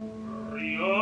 Bien,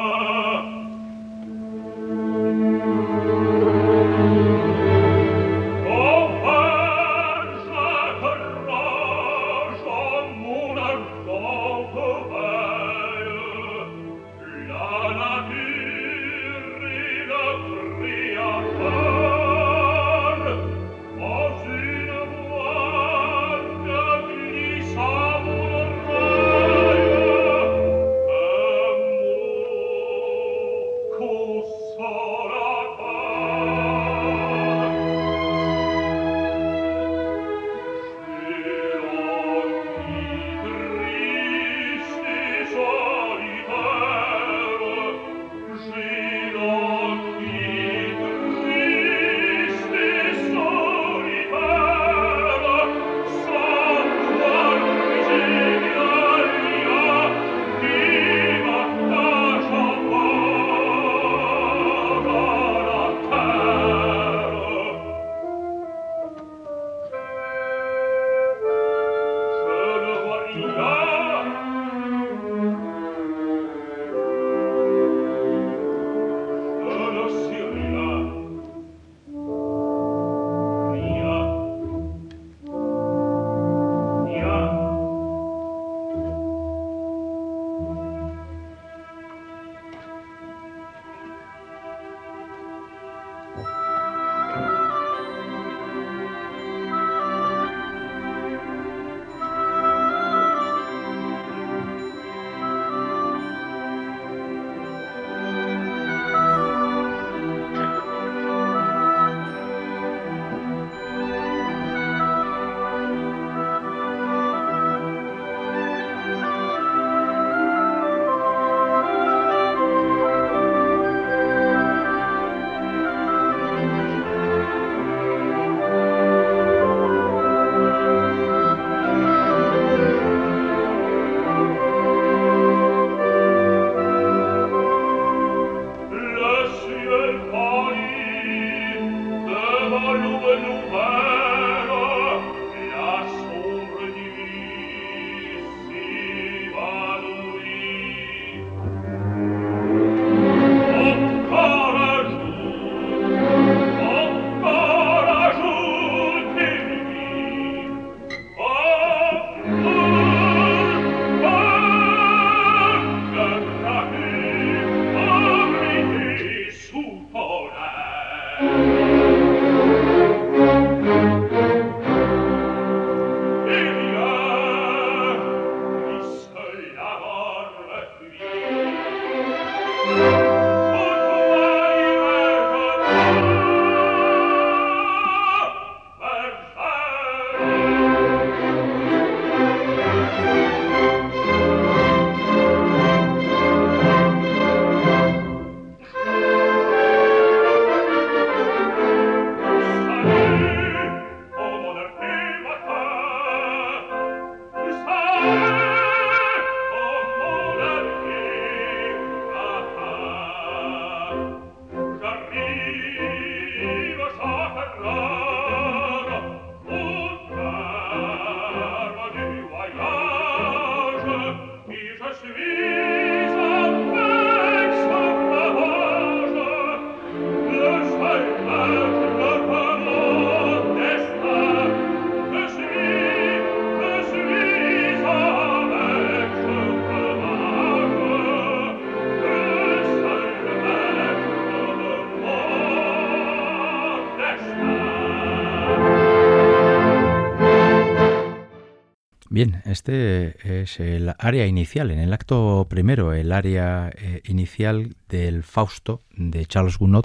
este es el área inicial, en el acto primero, el área eh, inicial del Fausto de Charles Gounod,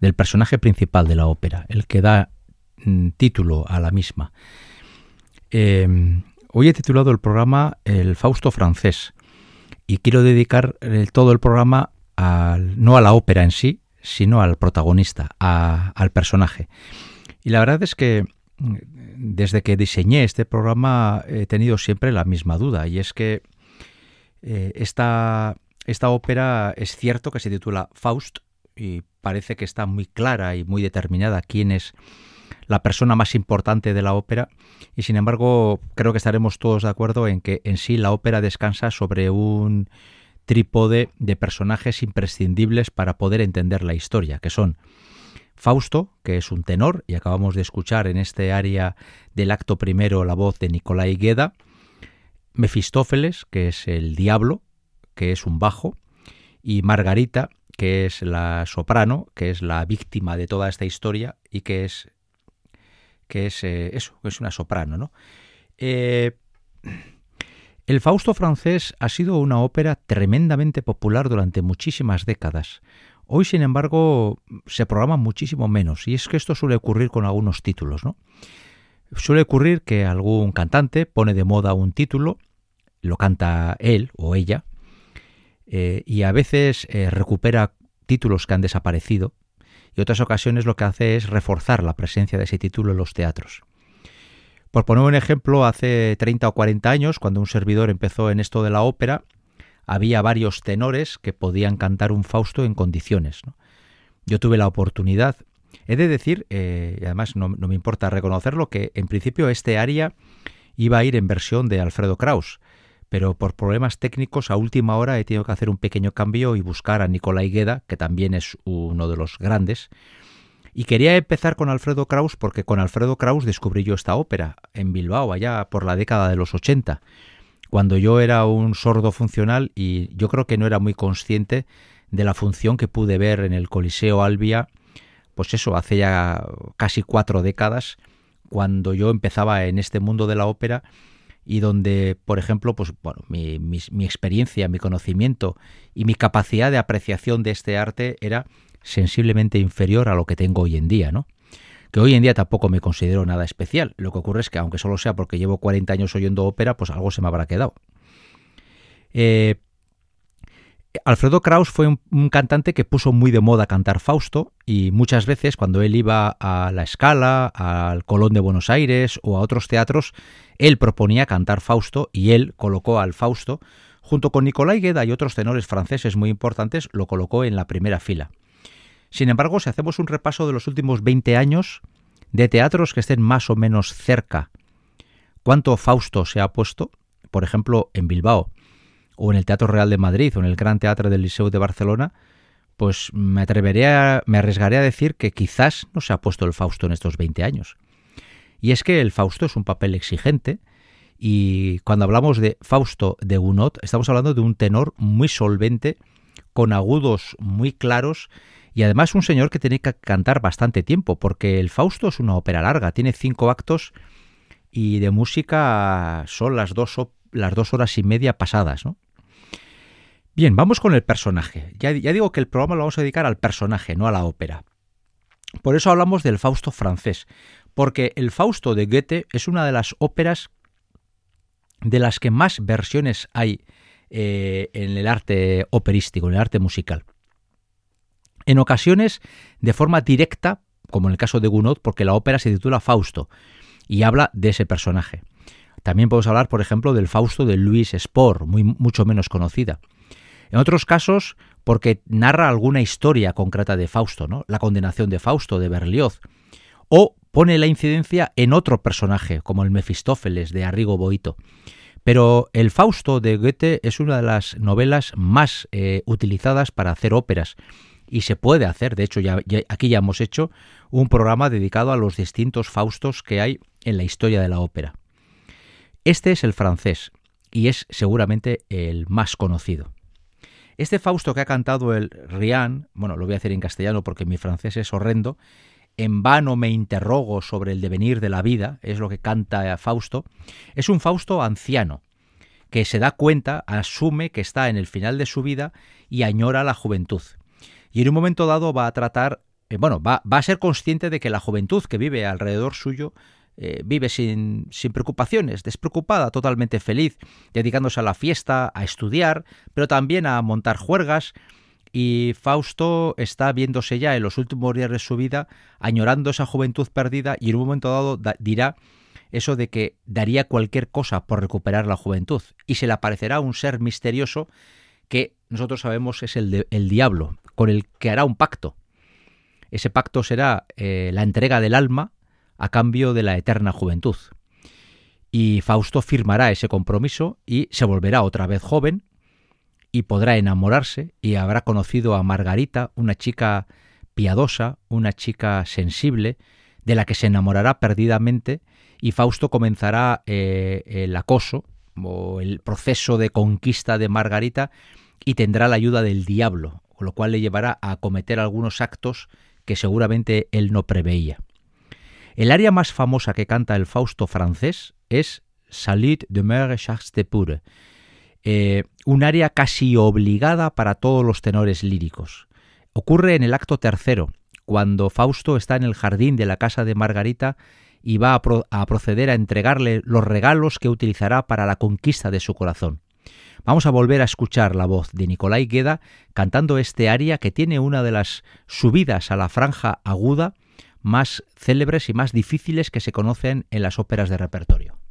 del personaje principal de la ópera, el que da mm, título a la misma. Em, hoy he titulado el programa El Fausto francés y quiero dedicar todo el programa no a la ópera en sí, sino al protagonista, al personaje. Y la verdad es que desde que diseñé este programa he tenido siempre la misma duda y es que eh, esta, esta ópera es cierto que se titula Faust y parece que está muy clara y muy determinada quién es la persona más importante de la ópera y sin embargo creo que estaremos todos de acuerdo en que en sí la ópera descansa sobre un trípode de personajes imprescindibles para poder entender la historia, que son Fausto, que es un tenor, y acabamos de escuchar en este área del acto primero la voz de Nicolai Gueda, Mefistófeles, que es el diablo, que es un bajo, y Margarita, que es la soprano, que es la víctima de toda esta historia y que es que es eh, eso, es una soprano, ¿no? Eh, el Fausto francés ha sido una ópera tremendamente popular durante muchísimas décadas. Hoy, sin embargo, se programa muchísimo menos, y es que esto suele ocurrir con algunos títulos, ¿no? Suele ocurrir que algún cantante pone de moda un título, lo canta él o ella, eh, y a veces eh, recupera títulos que han desaparecido, y otras ocasiones lo que hace es reforzar la presencia de ese título en los teatros. Por poner un ejemplo, hace 30 o 40 años, cuando un servidor empezó en esto de la ópera, había varios tenores que podían cantar un Fausto en condiciones. Yo tuve la oportunidad, he de decir, eh, y además no, me importa reconocerlo, que en principio este aria iba a ir en versión de Alfredo Kraus, pero por problemas técnicos a última hora he tenido que hacer un pequeño cambio y buscar a Nicolai Gueda, que también es uno de los grandes. Y quería empezar con Alfredo Kraus porque con Alfredo Kraus descubrí yo esta ópera en Bilbao, allá por la década de los 80 cuando yo era un sordo funcional y yo creo que no era muy consciente de la función que pude ver en el Coliseo Albia, pues eso, hace ya casi cuatro décadas, cuando yo empezaba en este mundo de la ópera y donde, por ejemplo, pues bueno, mi, mi experiencia, mi conocimiento y mi capacidad de apreciación de este arte era sensiblemente inferior a lo que tengo hoy en día, ¿no? Que hoy en día tampoco me considero nada especial. Lo que ocurre es que, aunque solo sea porque llevo 40 años oyendo ópera, pues algo se me habrá quedado. Eh, Alfredo Kraus fue un, cantante que puso muy de moda cantar Fausto y muchas veces cuando él iba a la Escala, al Colón de Buenos Aires o a otros teatros, él proponía cantar Fausto y él colocó al Fausto, junto con Nicolai Gueda y otros tenores franceses muy importantes, lo colocó en la primera fila. Sin embargo, si hacemos un repaso de los últimos 20 años de teatros que estén más o menos cerca, ¿cuánto Fausto se ha puesto? Por ejemplo, en Bilbao, o en el Teatro Real de Madrid, o en el Gran Teatro del Liceo de Barcelona, pues me atreveré me arriesgaré a decir que quizás no se ha puesto el Fausto en estos 20 años. Y es que el Fausto es un papel exigente, y cuando hablamos de Fausto de Gounod, estamos hablando de un tenor muy solvente, con agudos muy claros y además un señor que tiene que cantar bastante tiempo, porque el Fausto es una ópera larga, tiene cinco actos y de música son las dos, horas y media pasadas, ¿no? Bien, vamos con el personaje. Ya, ya digo que el programa lo vamos a dedicar al personaje, no a la ópera. Por eso hablamos del Fausto francés, porque el Fausto de Goethe es una de las óperas de las que más versiones hay eh, en el arte operístico, en el arte musical. En ocasiones de forma directa, como en el caso de Gounod, porque la ópera se titula Fausto y habla de ese personaje. También podemos hablar, por ejemplo, del Fausto de Louis Spohr, muy, mucho menos conocida. En otros casos, porque narra alguna historia concreta de Fausto, ¿no? la condenación de Fausto de Berlioz, o pone la incidencia en otro personaje, como el Mefistófeles de Arrigo Boito. Pero el Fausto de Goethe es una de las novelas más eh, utilizadas para hacer óperas y se puede hacer, de hecho ya, aquí ya hemos hecho un programa dedicado a los distintos Faustos que hay en la historia de la ópera. Este es el francés y es seguramente el más conocido. Este Fausto que ha cantado el Rian, bueno, lo voy a hacer en castellano porque mi francés es horrendo, en vano me interrogo sobre el devenir de la vida, es lo que canta Fausto, es un Fausto anciano, que se da cuenta, asume que está en el final de su vida y añora la juventud y en un momento dado va a tratar, eh, bueno, va, va, a ser consciente de que la juventud que vive alrededor suyo eh, vive sin, sin preocupaciones, despreocupada, totalmente feliz, dedicándose a la fiesta, a estudiar, pero también a montar juergas. Y Fausto está viéndose ya en los últimos días de su vida, añorando esa juventud perdida y en un momento dado dirá eso de que daría cualquier cosa por recuperar la juventud y se le aparecerá un ser misterioso que nosotros sabemos es el, el diablo, con el que hará un pacto. Ese pacto será eh, la entrega del alma a cambio de la eterna juventud. Y Fausto firmará ese compromiso y se volverá otra vez joven y podrá enamorarse y habrá conocido a Margarita, una chica piadosa, una chica sensible, de la que se enamorará perdidamente y Fausto comenzará eh, el acoso o el proceso de conquista de Margarita y tendrá la ayuda del diablo, lo cual le llevará a cometer algunos actos que seguramente él no preveía. El área más famosa que canta el Fausto francés es Salut de Mer Charles de Pure, eh, un área casi obligada para todos los tenores líricos. Ocurre en el acto tercero, cuando Fausto está en el jardín de la casa de Margarita y va a, proceder a entregarle los regalos que utilizará para la conquista de su corazón. Vamos a volver a escuchar la voz de Nicolai Gueda cantando este aria que tiene una de las subidas a la franja aguda más célebres y más difíciles que se conocen en las óperas de repertorio.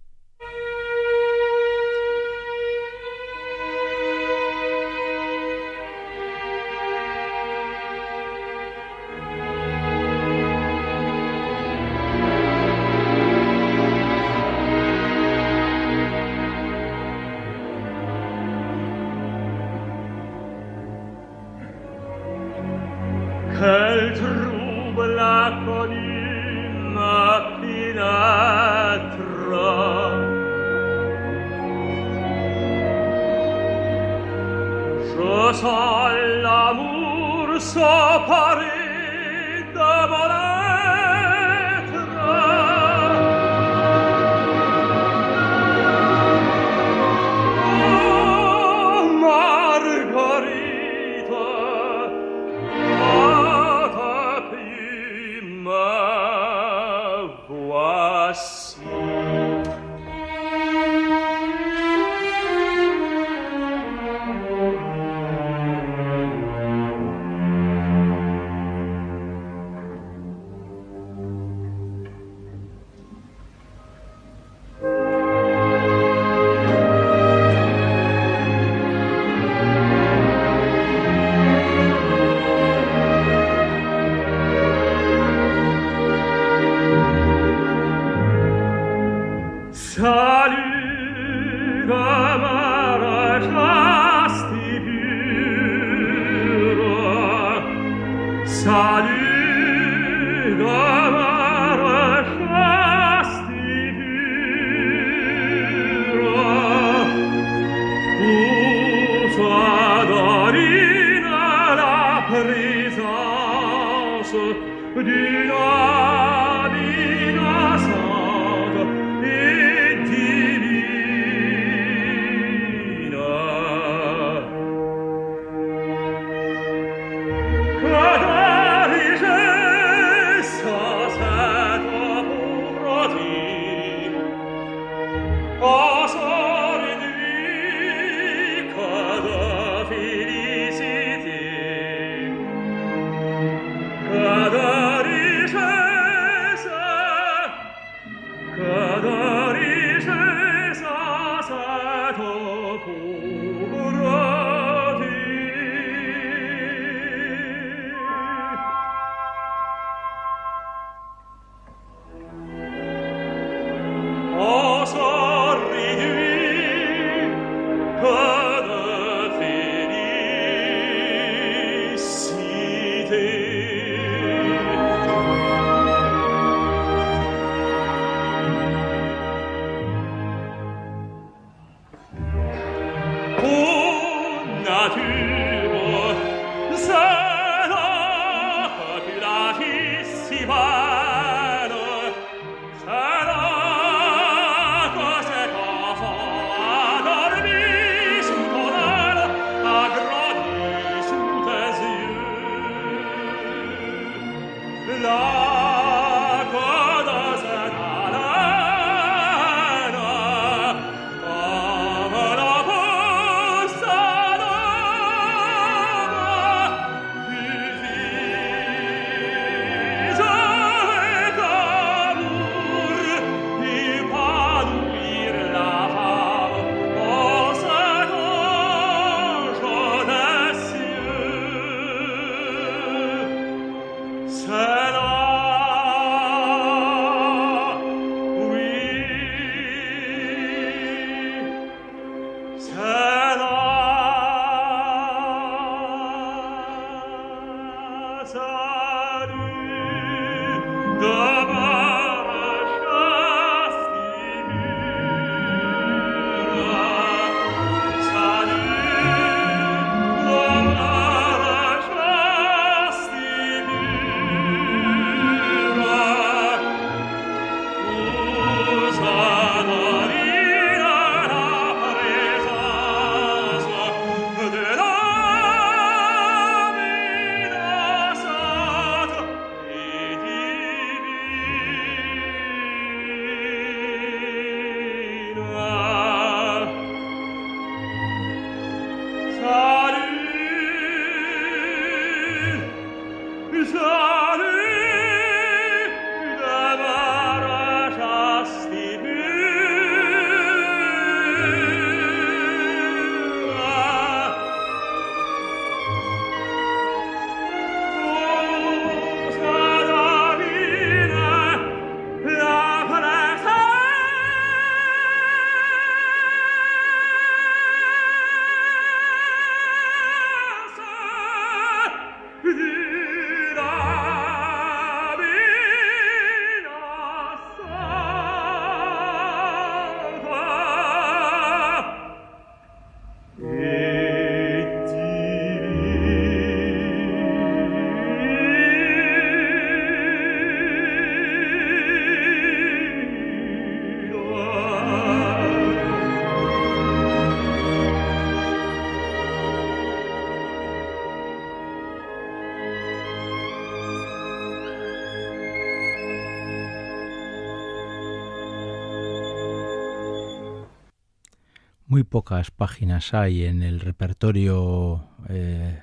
Muy pocas páginas hay en el repertorio eh,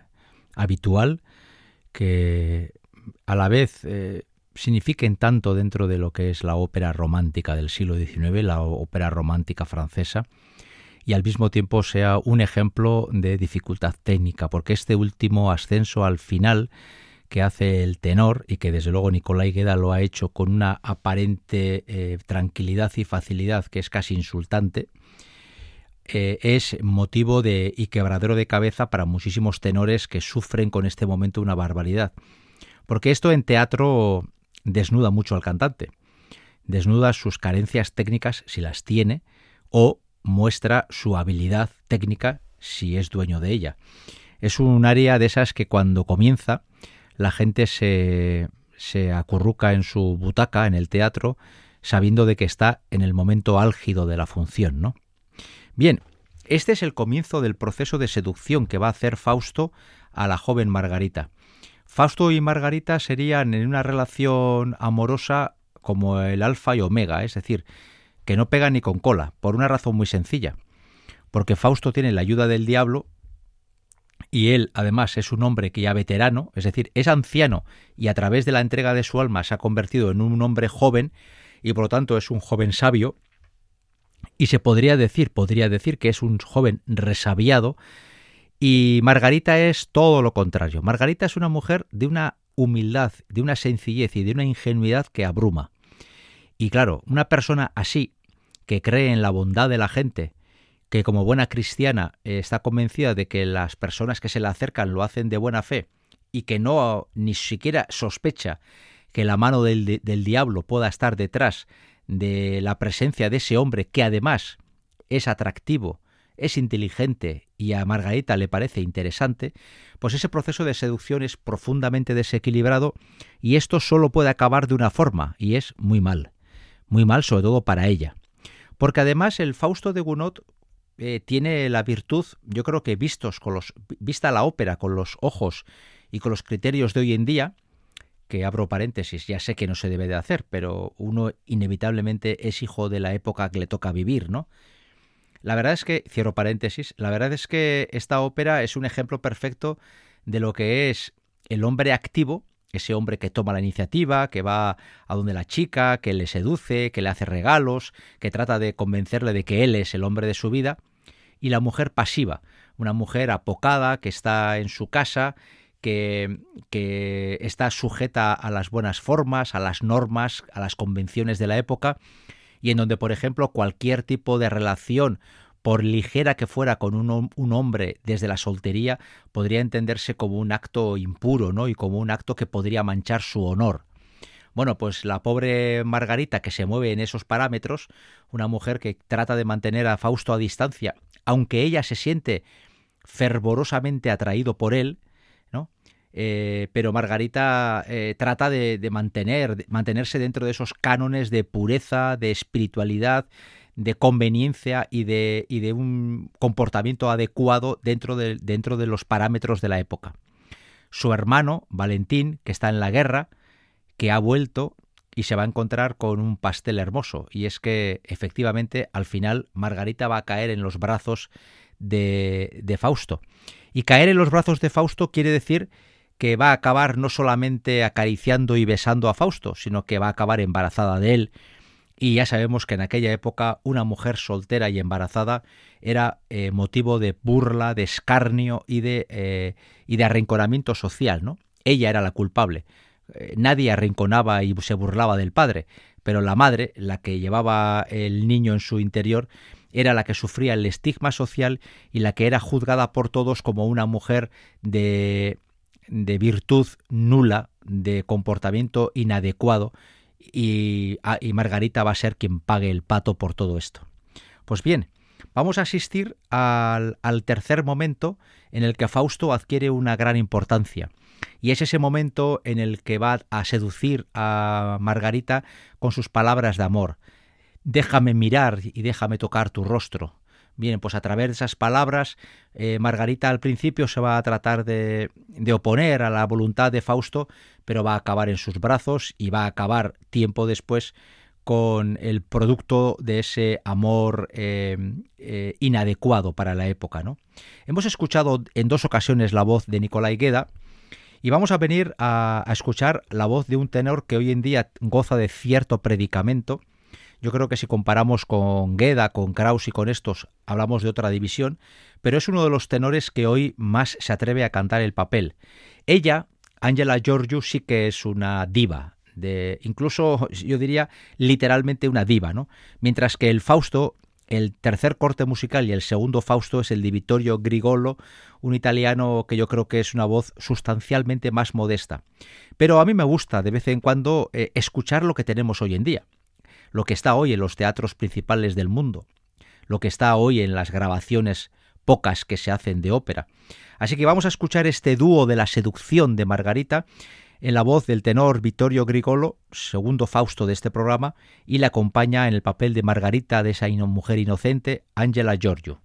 habitual que a la vez eh, signifiquen tanto dentro de lo que es la ópera romántica del siglo XIX, la ópera romántica francesa, y al mismo tiempo sea un ejemplo de dificultad técnica, porque este último ascenso al final que hace el tenor y que desde luego Nicolai Gueda lo ha hecho con una aparente eh, tranquilidad y facilidad que es casi insultante, eh, es motivo de y quebradero de cabeza para muchísimos tenores que sufren con este momento una barbaridad. Porque esto en teatro desnuda mucho al cantante, desnuda sus carencias técnicas si las tiene o muestra su habilidad técnica si es dueño de ella. Es un área de esas que cuando comienza la gente se, se acurruca en su butaca en el teatro sabiendo de que está en el momento álgido de la función, ¿no? Bien, este es el comienzo del proceso de seducción que va a hacer Fausto a la joven Margarita. Fausto y Margarita serían en una relación amorosa como el alfa y omega, es decir, que no pega ni con cola, por una razón muy sencilla. Porque Fausto tiene la ayuda del diablo y él además es un hombre que ya veterano, es decir, es anciano y a través de la entrega de su alma se ha convertido en un hombre joven y por lo tanto es un joven sabio y se podría decir, podría decir que es un joven resabiado y Margarita es todo lo contrario. Margarita es una mujer de una humildad, de una sencillez y de una ingenuidad que abruma. Y claro, una persona así, que cree en la bondad de la gente, que como buena cristiana eh, está convencida de que las personas que se le acercan lo hacen de buena fe y que no ni siquiera sospecha que la mano del, del diablo pueda estar detrás de la presencia de ese hombre que además es atractivo, es inteligente y a Margarita le parece interesante, pues ese proceso de seducción es profundamente desequilibrado y esto solo puede acabar de una forma, y es muy mal, muy mal sobre todo para ella. Porque además el Fausto de Gounod eh, tiene la virtud, yo creo que vistos con los, vista la ópera con los ojos y con los criterios de hoy en día, que abro paréntesis, ya sé que no se debe de hacer, pero uno inevitablemente es hijo de la época que le toca vivir, ¿no? La verdad es que, cierro paréntesis, la verdad es que esta ópera es un ejemplo perfecto de lo que es el hombre activo, ese hombre que toma la iniciativa, que va a donde la chica, que le seduce, que le hace regalos, que trata de convencerle de que él es el hombre de su vida, y la mujer pasiva, una mujer apocada que está en su casa que, está sujeta a las buenas formas, a las normas, a las convenciones de la época, y en donde, por ejemplo, cualquier tipo de relación por ligera que fuera con un, un, hombre desde la soltería, podría entenderse como un acto impuro, ¿no? Y como un acto que podría manchar su honor. Bueno, pues la pobre Margarita que se mueve en esos parámetros, una mujer que trata de mantener a Fausto a distancia, aunque ella se siente fervorosamente atraído por él. Eh, pero Margarita eh, trata de, mantener, mantenerse dentro de esos cánones de pureza, de espiritualidad, de conveniencia y de, y de un comportamiento adecuado dentro de, dentro de los parámetros de la época. Su hermano, Valentín, que está en la guerra, que ha vuelto y se va a encontrar con un pastel hermoso. Y es que efectivamente al final Margarita va a caer en los brazos de, de Fausto. Y caer en los brazos de Fausto quiere decir que va a acabar no solamente acariciando y besando a Fausto, sino que va a acabar embarazada de él. Y ya sabemos que en aquella época una mujer soltera y embarazada era eh, motivo de burla, de escarnio y de, eh, y de arrinconamiento social, ¿no? Ella era la culpable. Eh, nadie arrinconaba y se burlaba del padre, pero la madre, la que llevaba el niño en su interior, era la que sufría el estigma social y la que era juzgada por todos como una mujer de, de virtud nula, de comportamiento inadecuado, y, ah, y, Margarita va a ser quien pague el pato por todo esto. Pues bien, vamos a asistir al, al tercer momento en el que Fausto adquiere una gran importancia. Y es ese momento en el que va a seducir a Margarita con sus palabras de amor. Déjame mirar y déjame tocar tu rostro. Bien, pues a través de esas palabras, eh, Margarita al principio se va a tratar de, de, oponer a la voluntad de Fausto, pero va a acabar en sus brazos y va a acabar tiempo después con el producto de ese amor eh, eh, inadecuado para la época. ¿no? Hemos escuchado en dos ocasiones la voz de Nicolai Gueda y vamos a venir a, a escuchar la voz de un tenor que hoy en día goza de cierto predicamento, yo creo que si comparamos con Gueda, con Kraus y con estos, hablamos de otra división, pero es uno de los tenores que hoy más se atreve a cantar el papel. Ella, Angela Giorgio, sí que es una diva, de incluso yo diría literalmente una diva, ¿no? Mientras que el Fausto, el tercer corte musical y el segundo Fausto es el de Vittorio Grigolo, un italiano que yo creo que es una voz sustancialmente más modesta. Pero a mí me gusta de vez en cuando eh, escuchar lo que tenemos hoy en día lo que está hoy en los teatros principales del mundo, lo que está hoy en las grabaciones pocas que se hacen de ópera. Así que vamos a escuchar este dúo de la seducción de Margarita en la voz del tenor Vittorio Grigolo, segundo Fausto de este programa, y le acompaña en el papel de Margarita de esa mujer inocente, Angela Giorgio.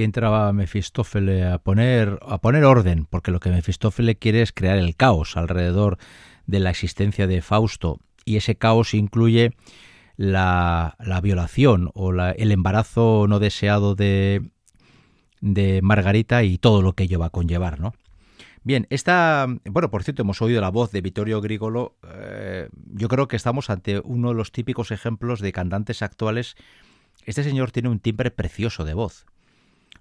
Aquí entraba Mefistófeles a poner, a poner orden, porque lo que Mefistófeles quiere es crear el caos alrededor de la existencia de Fausto, y ese caos incluye la, la violación o el embarazo no deseado de, de Margarita y todo lo que ello va a conllevar, ¿no? Bien, esta, bueno, por cierto, hemos oído la voz de Vittorio Grigolo. Eh, yo creo que estamos ante uno de los típicos ejemplos de cantantes actuales. Este señor tiene un timbre precioso de voz.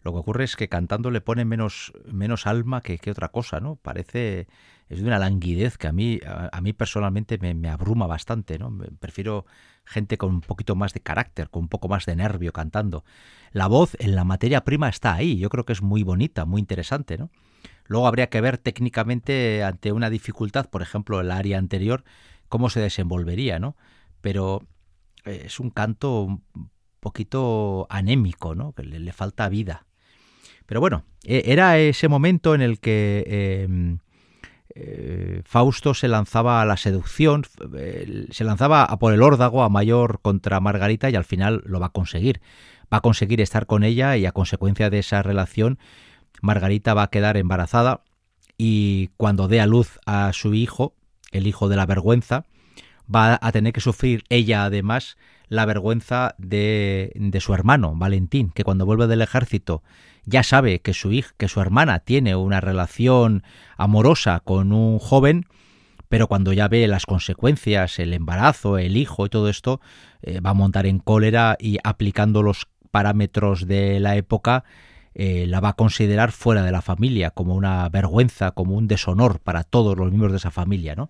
Lo que ocurre es que cantando le pone menos, menos alma que, que otra cosa, ¿no? Parece, es de una languidez que a mí, a, mí personalmente me, abruma bastante, ¿no? Prefiero gente con un poquito más de carácter, con un poco más de nervio cantando. La voz en la materia prima está ahí, yo creo que es muy bonita, muy interesante, ¿no? Luego habría que ver técnicamente ante una dificultad, por ejemplo, el área anterior, cómo se desenvolvería, ¿no? Pero eh, es un canto un poquito anémico, ¿no? Que le falta vida. Pero bueno, e, era ese momento en el que eh, eh, Fausto se lanzaba a la seducción, se lanzaba a por el órdago a mayor contra Margarita y al final lo va a conseguir. Va a conseguir estar con ella y a consecuencia de esa relación Margarita va a quedar embarazada y cuando dé a luz a su hijo, el hijo de la vergüenza, va a tener que sufrir ella además la vergüenza de, de, su hermano, Valentín, que cuando vuelve del ejército ya sabe que su hija, que su hermana tiene una relación amorosa con un joven, pero cuando ya ve las consecuencias, el embarazo, el hijo y todo esto, eh, va a montar en cólera y aplicando los parámetros de la época, eh, la va a considerar fuera de la familia, como una vergüenza, como un deshonor para todos los miembros de esa familia, ¿no?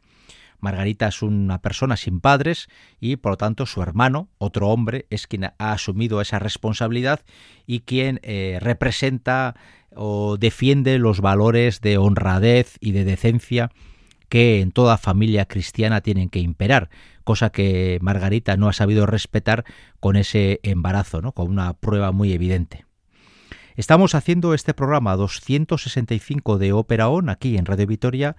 Margarita es una persona sin padres y por lo tanto su hermano, otro hombre, es quien ha asumido esa responsabilidad y quien eh, representa o defiende los valores de honradez y de decencia que en toda familia cristiana tienen que imperar, cosa que Margarita no ha sabido respetar con ese embarazo, ¿no? con una prueba muy evidente. Estamos haciendo este programa 265 de Ópera On aquí en Radio Vitoria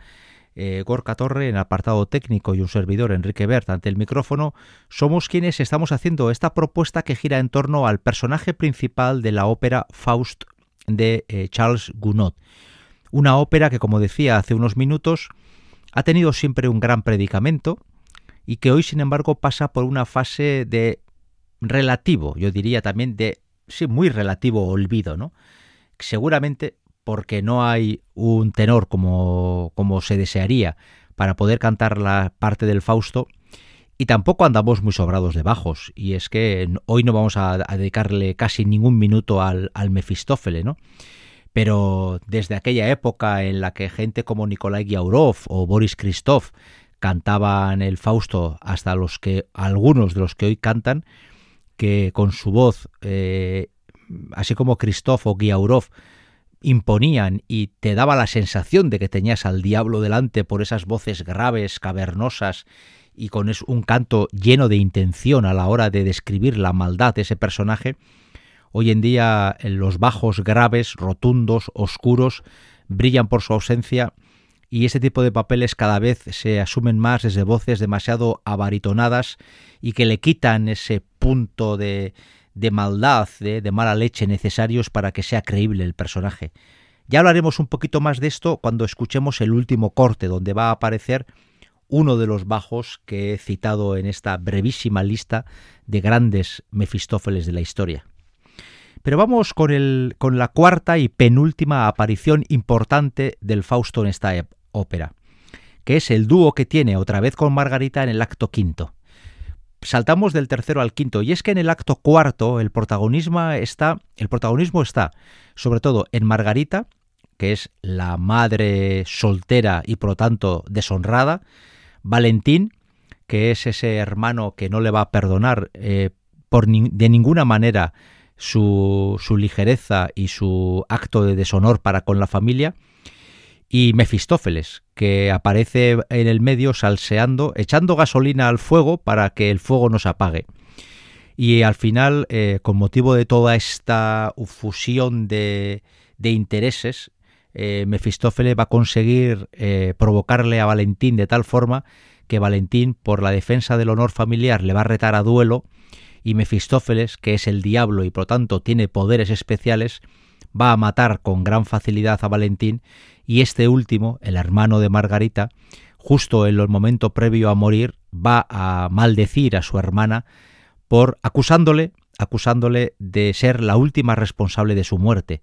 eh, Gorka Torre en apartado técnico y un servidor Enrique Bert ante el micrófono, somos quienes estamos haciendo esta propuesta que gira en torno al personaje principal de la ópera Faust de eh, Charles Gounod. Una ópera que, como decía hace unos minutos, ha tenido siempre un gran predicamento y que hoy, sin embargo, pasa por una fase de relativo, yo diría también de, sí, muy relativo olvido, ¿no? Seguramente porque no hay un tenor como, como se desearía para poder cantar la parte del Fausto y tampoco andamos muy sobrados de bajos y es que hoy no vamos a, dedicarle casi ningún minuto al, al Mefistófele, ¿no? Pero desde aquella época en la que gente como Nikolai Giaurov o Boris Christoph cantaban el Fausto hasta los que algunos de los que hoy cantan que con su voz eh, así como Christoph o Giaurov imponían y te daba la sensación de que tenías al diablo delante por esas voces graves, cavernosas y con un canto lleno de intención a la hora de describir la maldad de ese personaje, hoy en día los bajos graves, rotundos, oscuros, brillan por su ausencia y ese tipo de papeles cada vez se asumen más desde voces demasiado abaritonadas y que le quitan ese punto de, de maldad, de, de, mala leche necesarios para que sea creíble el personaje. Ya hablaremos un poquito más de esto cuando escuchemos el último corte, donde va a aparecer uno de los bajos que he citado en esta brevísima lista de grandes Mefistófeles de la historia. Pero vamos con, el, con la cuarta y penúltima aparición importante del Fausto en esta ópera, que es el dúo que tiene otra vez con Margarita en el acto quinto saltamos del tercero al quinto y es que en el acto cuarto el protagonismo está el protagonismo está sobre todo en Margarita que es la madre soltera y por lo tanto deshonrada Valentín que es ese hermano que no le va a perdonar eh, por de ninguna manera su, su ligereza y su acto de deshonor para con la familia y Mefistófeles, que aparece en el medio salseando, echando gasolina al fuego para que el fuego no se apague. Y al final, eh, con motivo de toda esta fusión de, intereses, eh, Mefistófeles va a conseguir eh, provocarle a Valentín de tal forma que Valentín, por la defensa del honor familiar, le va a retar a duelo y Mefistófeles, que es el diablo y por lo tanto tiene poderes especiales, va a matar con gran facilidad a Valentín y este último, el hermano de Margarita, justo en el momento previo a morir, va a maldecir a su hermana por acusándole, acusándole de ser la última responsable de su muerte,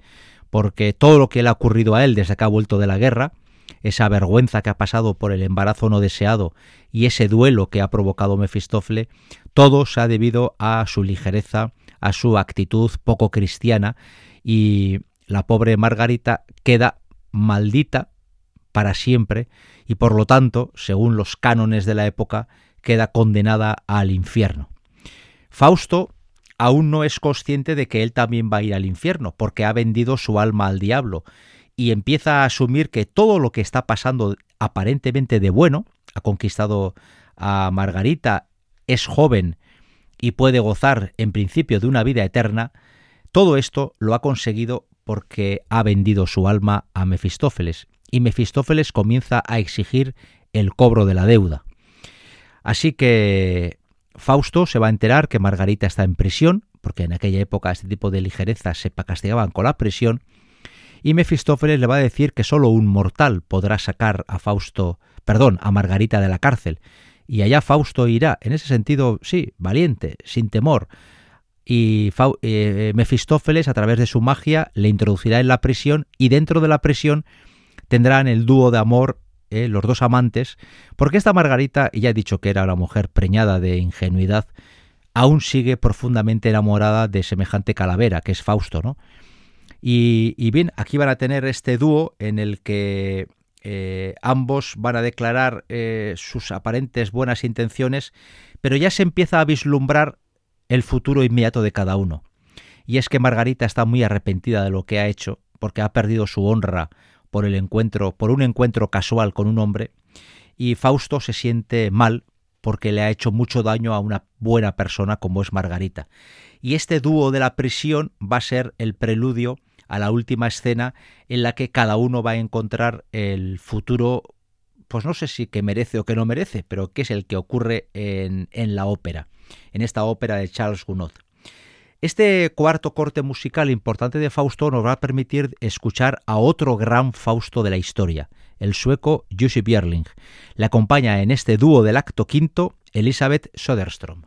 porque todo lo que le ha ocurrido a él desde que ha vuelto de la guerra, esa vergüenza que ha pasado por el embarazo no deseado y ese duelo que ha provocado Mefistófeles, todo se ha debido a su ligereza, a su actitud poco cristiana y la pobre Margarita queda maldita para siempre y por lo tanto, según los cánones de la época, queda condenada al infierno. Fausto aún no es consciente de que él también va a ir al infierno, porque ha vendido su alma al diablo, y empieza a asumir que todo lo que está pasando aparentemente de bueno, ha conquistado a Margarita, es joven y puede gozar en principio de una vida eterna, todo esto lo ha conseguido porque ha vendido su alma a Mefistófeles, y Mefistófeles comienza a exigir el cobro de la deuda. Así que Fausto se va a enterar que Margarita está en prisión, porque en aquella época este tipo de ligerezas se castigaban con la prisión, y Mefistófeles le va a decir que solo un mortal podrá sacar a Fausto, perdón, a Margarita de la cárcel, y allá Fausto irá, en ese sentido, sí, valiente, sin temor, y eh, Mefistófeles a través de su magia le introducirá en la prisión y dentro de la prisión tendrán el dúo de amor eh, los dos amantes, porque esta Margarita, ya he dicho que era una mujer preñada de ingenuidad, aún sigue profundamente enamorada de semejante calavera, que es Fausto, ¿no? Y, bien, aquí van a tener este dúo en el que eh, ambos van a declarar eh, sus aparentes buenas intenciones, pero ya se empieza a vislumbrar el futuro inmediato de cada uno. Y es que Margarita está muy arrepentida de lo que ha hecho, porque ha perdido su honra por el encuentro, por un encuentro casual con un hombre, y Fausto se siente mal porque le ha hecho mucho daño a una buena persona como es Margarita. Y este dúo de la prisión va a ser el preludio a la última escena en la que cada uno va a encontrar el futuro, pues no sé si que merece o que no merece, pero que es el que ocurre en, en la ópera, en esta ópera de Charles Gounod. Este cuarto corte musical importante de Fausto nos va a permitir escuchar a otro gran Fausto de la historia, el sueco Jussi Björling. Le acompaña en este dúo del acto quinto Elisabeth Söderström.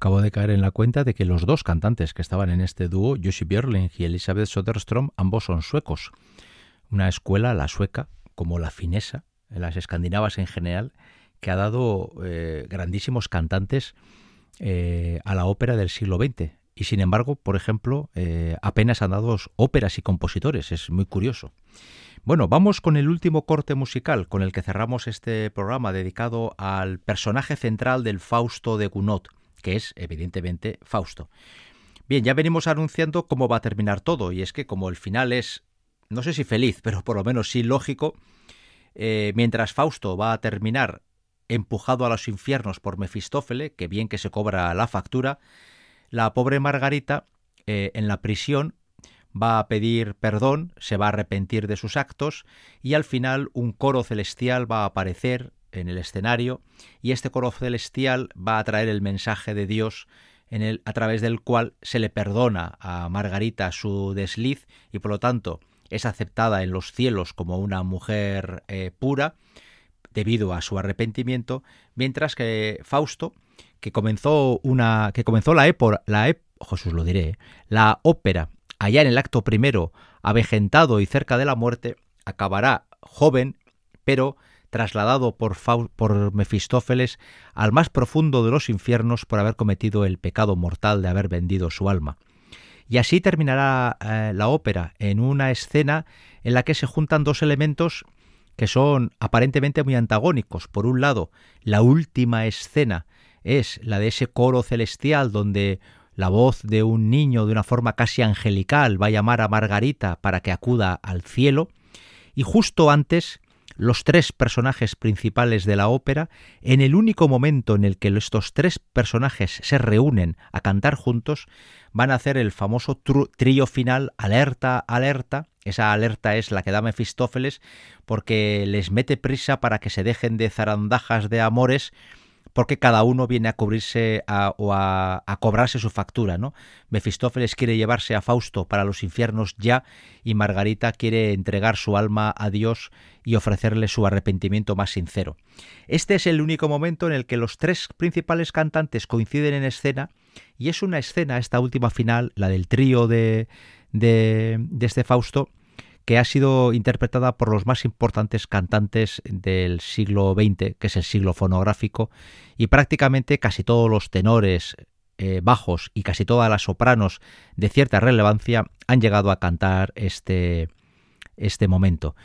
Acabo de caer en la cuenta de que los dos cantantes que estaban en este dúo, Jussi Björling y Elisabeth Soderstrom, ambos son suecos. Una escuela, la sueca, como la finesa, las escandinavas en general, que ha dado eh, grandísimos cantantes eh, a la ópera del siglo XX. Y sin embargo, por ejemplo, eh, apenas han dado óperas y compositores. Es muy curioso. Bueno, vamos con el último corte musical con el que cerramos este programa dedicado al personaje central del Fausto de Gounod, que es evidentemente Fausto. Bien, ya venimos anunciando cómo va a terminar todo, y es que como el final es, no sé si feliz, pero por lo menos sí lógico, eh, mientras Fausto va a terminar empujado a los infiernos por Mefistófele, que bien que se cobra la factura, la pobre Margarita eh, en la prisión va a pedir perdón, se va a arrepentir de sus actos y al final un coro celestial va a aparecer en el escenario y este coro celestial va a traer el mensaje de Dios en el, a través del cual se le perdona a Margarita su desliz y por lo tanto es aceptada en los cielos como una mujer eh, pura debido a su arrepentimiento, mientras que Fausto, que comenzó una que comenzó la época la Jesús lo diré, la ópera allá en el acto primero, avejentado y cerca de la muerte, acabará joven, pero trasladado por, Mefistófeles al más profundo de los infiernos por haber cometido el pecado mortal de haber vendido su alma. Y así terminará eh, la ópera en una escena en la que se juntan dos elementos que son aparentemente muy antagónicos. Por un lado, la última escena es la de ese coro celestial donde la voz de un niño de una forma casi angelical va a llamar a Margarita para que acuda al cielo, y justo antes los tres personajes principales de la ópera, en el único momento en el que estos tres personajes se reúnen a cantar juntos, van a hacer el famoso trío final, alerta, alerta. Esa alerta es la que da Mefistófeles porque les mete prisa para que se dejen de zarandajas de amores porque cada uno viene a cubrirse o a, cobrarse su factura, ¿no? Mefistófeles quiere llevarse a Fausto para los infiernos ya y Margarita quiere entregar su alma a Dios y ofrecerle su arrepentimiento más sincero. Este es el único momento en el que los tres principales cantantes coinciden en escena y es una escena, esta última final, la del trío de, de, de este Fausto, que ha sido interpretada por los más importantes cantantes del siglo XX, que es el siglo fonográfico, y prácticamente casi todos los tenores eh, bajos y casi todas las sopranos de cierta relevancia han llegado a cantar este, este momento.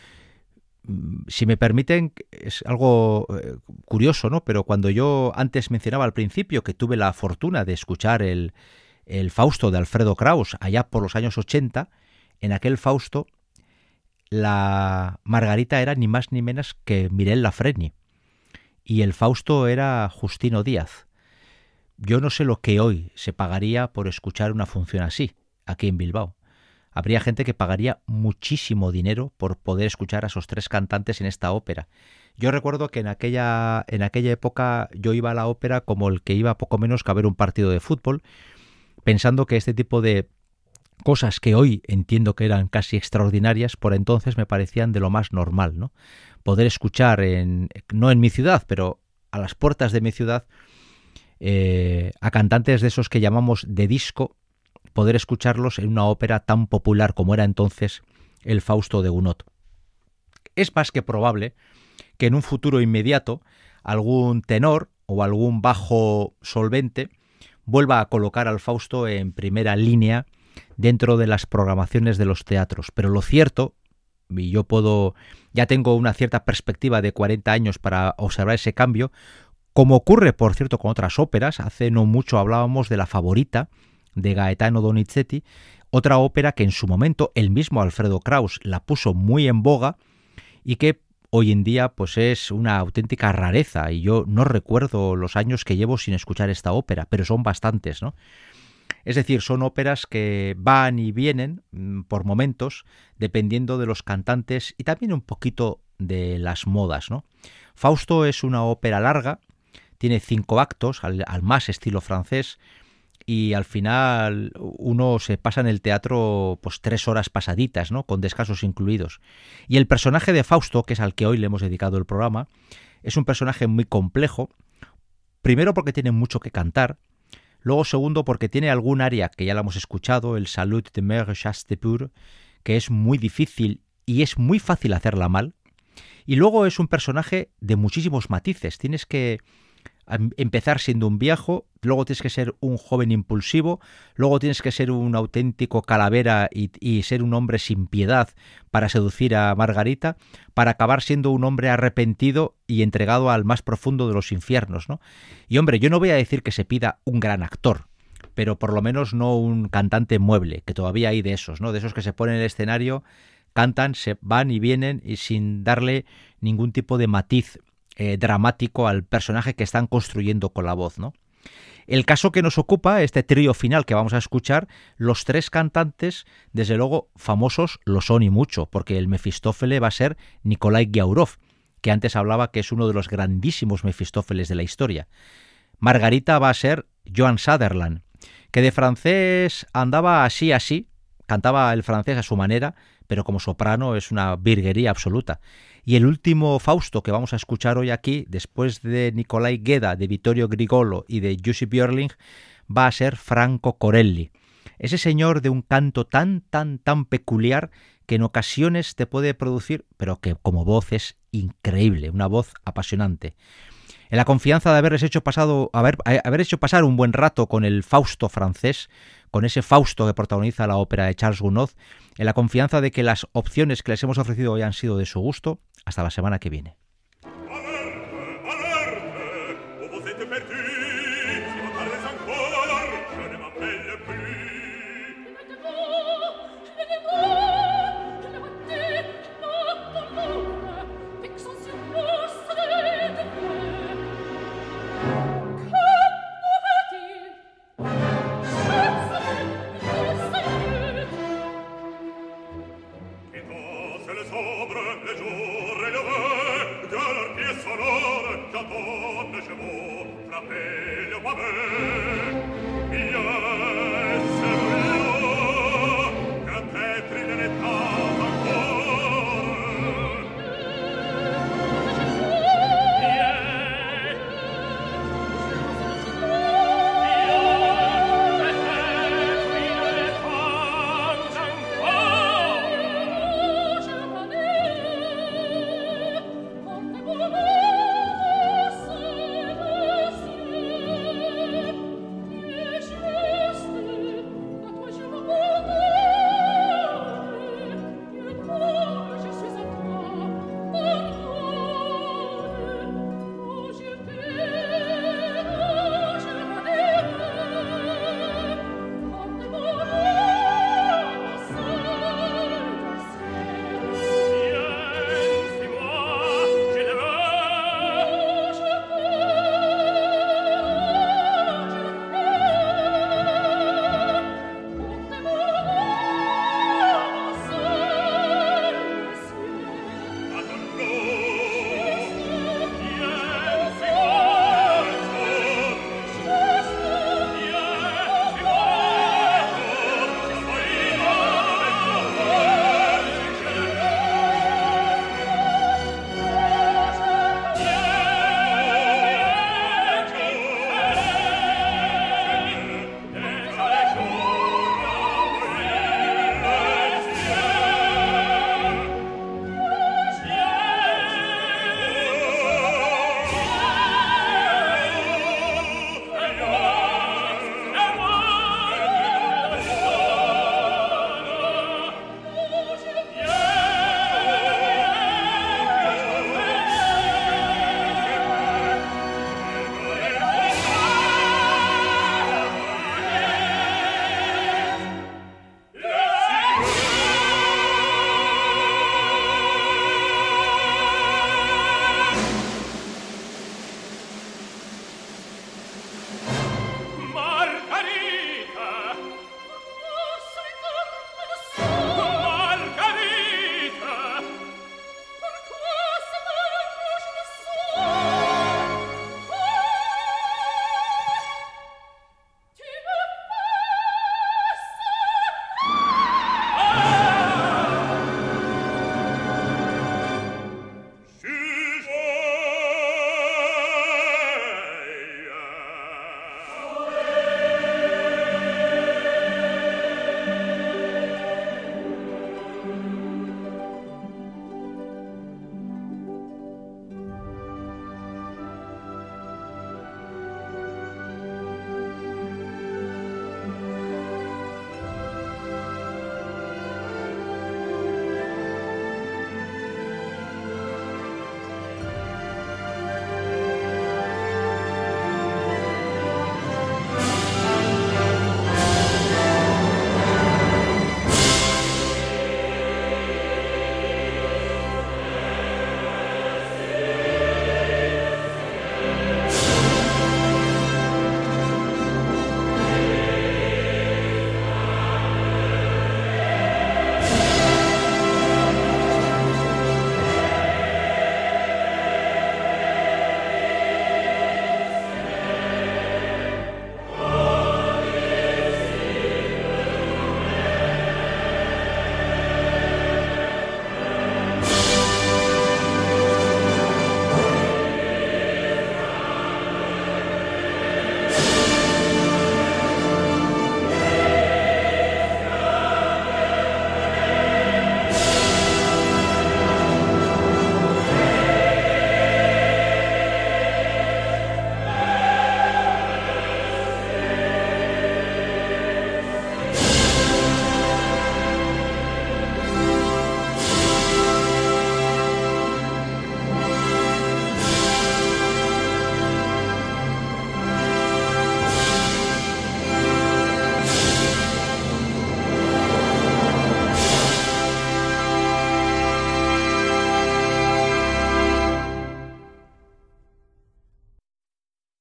Mm, si me permiten, es algo eh, curioso, ¿no? Pero cuando yo antes mencionaba al principio que tuve la fortuna de escuchar el, el Fausto de Alfredo Kraus allá por los años 80, en aquel Fausto la Margarita era ni más ni menos que Mirel Lafreni y el Fausto era Justino Díaz. Yo no sé lo que hoy se pagaría por escuchar una función así, aquí en Bilbao. Habría gente que pagaría muchísimo dinero por poder escuchar a esos tres cantantes en esta ópera. Yo recuerdo que en aquella, en aquella época yo iba a la ópera como el que iba poco menos que a ver un partido de fútbol, pensando que este tipo de cosas que hoy entiendo que eran casi extraordinarias, por entonces me parecían de lo más normal, ¿no? Poder escuchar, en, no en mi ciudad, pero a las puertas de mi ciudad, eh, a cantantes de esos que llamamos de disco, poder escucharlos en una ópera tan popular como era entonces el Fausto de Gounod. Es más que probable que en un futuro inmediato algún tenor o algún bajo solvente vuelva a colocar al Fausto en primera línea dentro de las programaciones de los teatros. Pero lo cierto, y yo puedo, ya tengo una cierta perspectiva de 40 años para observar ese cambio, como ocurre, por cierto, con otras óperas, hace no mucho hablábamos de La Favorita, de Gaetano Donizetti, otra ópera que en su momento el mismo Alfredo Kraus la puso muy en boga y que hoy en día pues es una auténtica rareza y yo no recuerdo los años que llevo sin escuchar esta ópera, pero son bastantes, ¿no? Es decir, son óperas que van y vienen mm, por momentos, dependiendo de los cantantes y también un poquito de las modas. ¿no? Fausto es una ópera larga, tiene cinco actos, al, más estilo francés, y al final uno se pasa en el teatro pues tres horas pasaditas, ¿no? con descansos incluidos. Y el personaje de Fausto, que es al que hoy le hemos dedicado el programa, es un personaje muy complejo, primero porque tiene mucho que cantar, Luego, segundo, porque tiene algún área que ya la hemos escuchado, el Salut de Mère Chastepur, que es muy difícil y es muy fácil hacerla mal. Y luego es un personaje de muchísimos matices. Tienes que empezar siendo un viejo, luego tienes que ser un joven impulsivo, luego tienes que ser un auténtico calavera y, ser un hombre sin piedad para seducir a Margarita, para acabar siendo un hombre arrepentido y entregado al más profundo de los infiernos, ¿no? Y hombre, yo no voy a decir que se pida un gran actor, pero por lo menos no un cantante mueble, que todavía hay de esos, ¿no? De esos que se ponen en el escenario, cantan, se van y vienen y sin darle ningún tipo de matiz eh, dramático al personaje que están construyendo con la voz, ¿no? El caso que nos ocupa, este trío final que vamos a escuchar, los tres cantantes, desde luego, famosos lo son y mucho, porque el Mefistófele va a ser Nikolai Giaurov, que antes hablaba que es uno de los grandísimos Mefistófeles de la historia. Margarita va a ser Joan Sutherland, que de francés andaba así así, cantaba el francés a su manera, pero como soprano es una virguería absoluta. Y el último Fausto que vamos a escuchar hoy aquí, después de Nicolai Gueda, de Vittorio Grigolo y de Jussi Björling, va a ser Franco Corelli. Ese señor de un canto tan, tan, tan peculiar que en ocasiones te puede producir, pero que como voz es increíble, una voz apasionante. En la confianza de haberles hecho pasado, haber, haber hecho pasar un buen rato con el Fausto francés, con ese Fausto que protagoniza la ópera de Charles Gounod, en la confianza de que las opciones que les hemos ofrecido hoy han sido de su gusto, hasta la semana que viene.